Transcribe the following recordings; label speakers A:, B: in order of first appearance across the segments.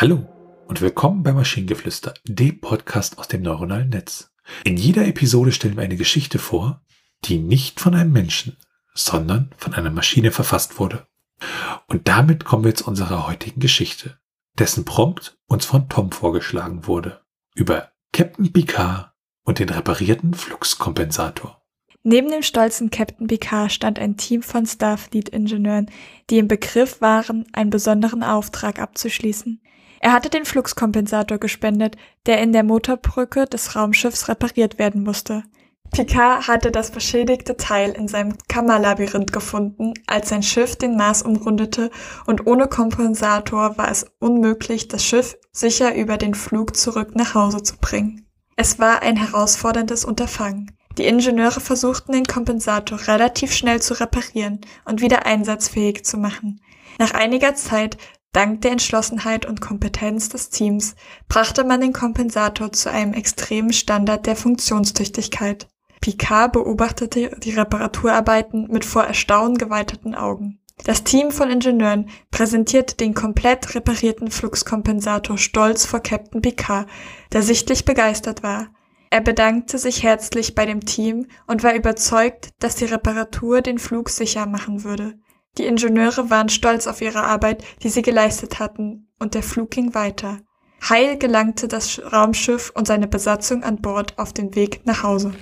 A: Hallo und willkommen bei Maschinengeflüster, dem Podcast aus dem neuronalen Netz. In jeder Episode stellen wir eine Geschichte vor, die nicht von einem Menschen, sondern von einer Maschine verfasst wurde. Und damit kommen wir zu unserer heutigen Geschichte, dessen Prompt uns von Tom vorgeschlagen wurde, über Captain Picard und den reparierten Fluxkompensator.
B: Neben dem stolzen Captain Picard stand ein Team von Starfleet-Ingenieuren, die im Begriff waren, einen besonderen Auftrag abzuschließen. Er hatte den Fluxkompensator gespendet, der in der Motorbrücke des Raumschiffs repariert werden musste. Picard hatte das beschädigte Teil in seinem Kammerlabyrinth gefunden, als sein Schiff den Mars umrundete und ohne Kompensator war es unmöglich, das Schiff sicher über den Flug zurück nach Hause zu bringen. Es war ein herausforderndes Unterfangen. Die Ingenieure versuchten den Kompensator relativ schnell zu reparieren und wieder einsatzfähig zu machen. Nach einiger Zeit Dank der Entschlossenheit und Kompetenz des Teams brachte man den Kompensator zu einem extremen Standard der Funktionstüchtigkeit. Picard beobachtete die Reparaturarbeiten mit vor Erstaunen geweiteten Augen. Das Team von Ingenieuren präsentierte den komplett reparierten Fluxkompensator stolz vor Captain Picard, der sichtlich begeistert war. Er bedankte sich herzlich bei dem Team und war überzeugt, dass die Reparatur den Flug sicher machen würde. Die Ingenieure waren stolz auf ihre Arbeit, die sie geleistet hatten, und der Flug ging weiter. Heil gelangte das Raumschiff und seine Besatzung an Bord auf den Weg nach Hause.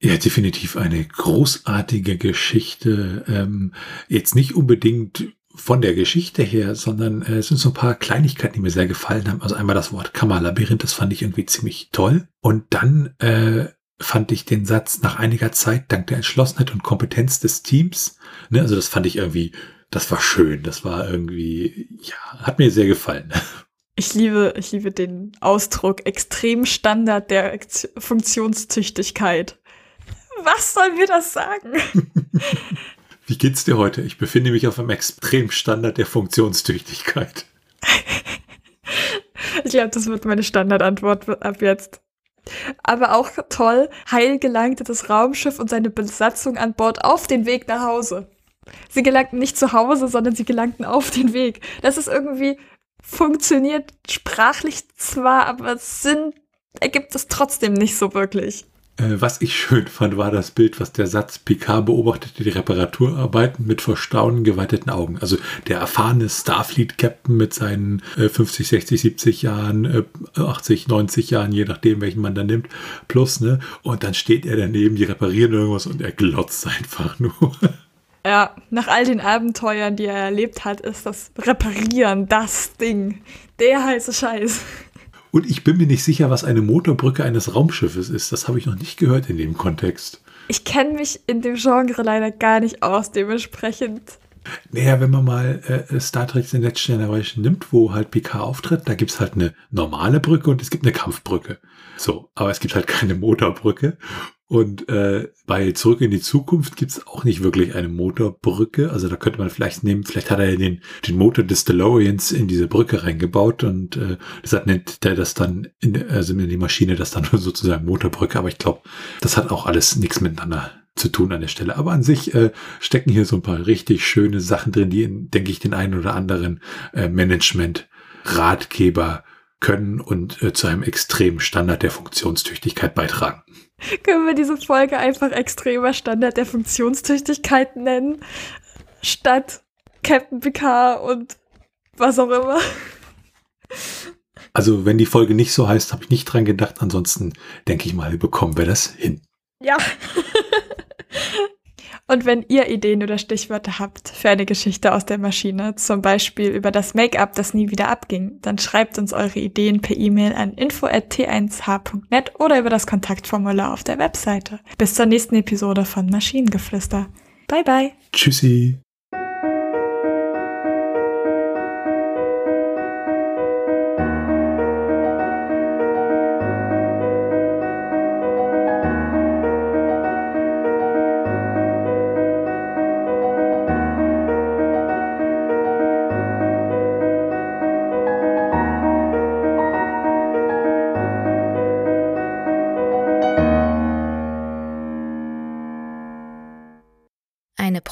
A: Ja, definitiv eine großartige Geschichte. Ähm, jetzt nicht unbedingt von der Geschichte her, sondern äh, es sind so ein paar Kleinigkeiten, die mir sehr gefallen haben. Also einmal das Wort Kammerlabyrinth, das fand ich irgendwie ziemlich toll. Und dann äh, fand ich den Satz nach einiger Zeit, dank der Entschlossenheit und Kompetenz des Teams, ne, also das fand ich irgendwie, das war schön, das war irgendwie, ja, hat mir sehr gefallen.
B: Ich liebe, ich liebe den Ausdruck extrem Standard der Funktionstüchtigkeit. Was soll mir das sagen?
A: Wie geht's dir heute? Ich befinde mich auf einem Extremstandard der Funktionstüchtigkeit.
B: ich glaube, das wird meine Standardantwort ab jetzt. Aber auch toll, heil gelangte das Raumschiff und seine Besatzung an Bord auf den Weg nach Hause. Sie gelangten nicht zu Hause, sondern sie gelangten auf den Weg. Das ist irgendwie funktioniert sprachlich zwar, aber Sinn ergibt es trotzdem nicht so wirklich.
A: Äh, was ich schön fand, war das Bild, was der Satz Picard beobachtete die Reparaturarbeiten mit vor Staunen geweiteten Augen. Also der erfahrene Starfleet-Captain mit seinen äh, 50, 60, 70 Jahren, äh, 80, 90 Jahren, je nachdem, welchen man da nimmt, plus, ne? Und dann steht er daneben, die reparieren irgendwas und er glotzt einfach nur.
B: Ja, nach all den Abenteuern, die er erlebt hat, ist das Reparieren das Ding. Der heiße Scheiß.
A: Und ich bin mir nicht sicher, was eine Motorbrücke eines Raumschiffes ist. Das habe ich noch nicht gehört in dem Kontext.
B: Ich kenne mich in dem Genre leider gar nicht aus, dementsprechend.
A: Naja, wenn man mal äh, Star Trek den letzten Generation nimmt, wo halt Picard auftritt, da gibt es halt eine normale Brücke und es gibt eine Kampfbrücke. So, aber es gibt halt keine Motorbrücke. Und äh, bei Zurück in die Zukunft gibt's auch nicht wirklich eine Motorbrücke. Also da könnte man vielleicht nehmen, vielleicht hat er den, den Motor des DeLoreans in diese Brücke reingebaut und äh, deshalb nennt der das dann, in, also in die Maschine das dann sozusagen Motorbrücke. Aber ich glaube, das hat auch alles nichts miteinander zu tun an der Stelle. Aber an sich äh, stecken hier so ein paar richtig schöne Sachen drin, die, denke ich, den einen oder anderen äh, Management-Ratgeber können und äh, zu einem extremen Standard der Funktionstüchtigkeit beitragen.
B: Können wir diese Folge einfach extremer Standard der Funktionstüchtigkeit nennen, statt Captain Picard und was auch immer?
A: Also, wenn die Folge nicht so heißt, habe ich nicht dran gedacht. Ansonsten denke ich mal, bekommen wir das hin.
B: Ja. Und wenn ihr Ideen oder Stichwörter habt für eine Geschichte aus der Maschine, zum Beispiel über das Make-up, das nie wieder abging, dann schreibt uns eure Ideen per E-Mail an info.t1h.net oder über das Kontaktformular auf der Webseite. Bis zur nächsten Episode von Maschinengeflüster. Bye bye.
A: Tschüssi.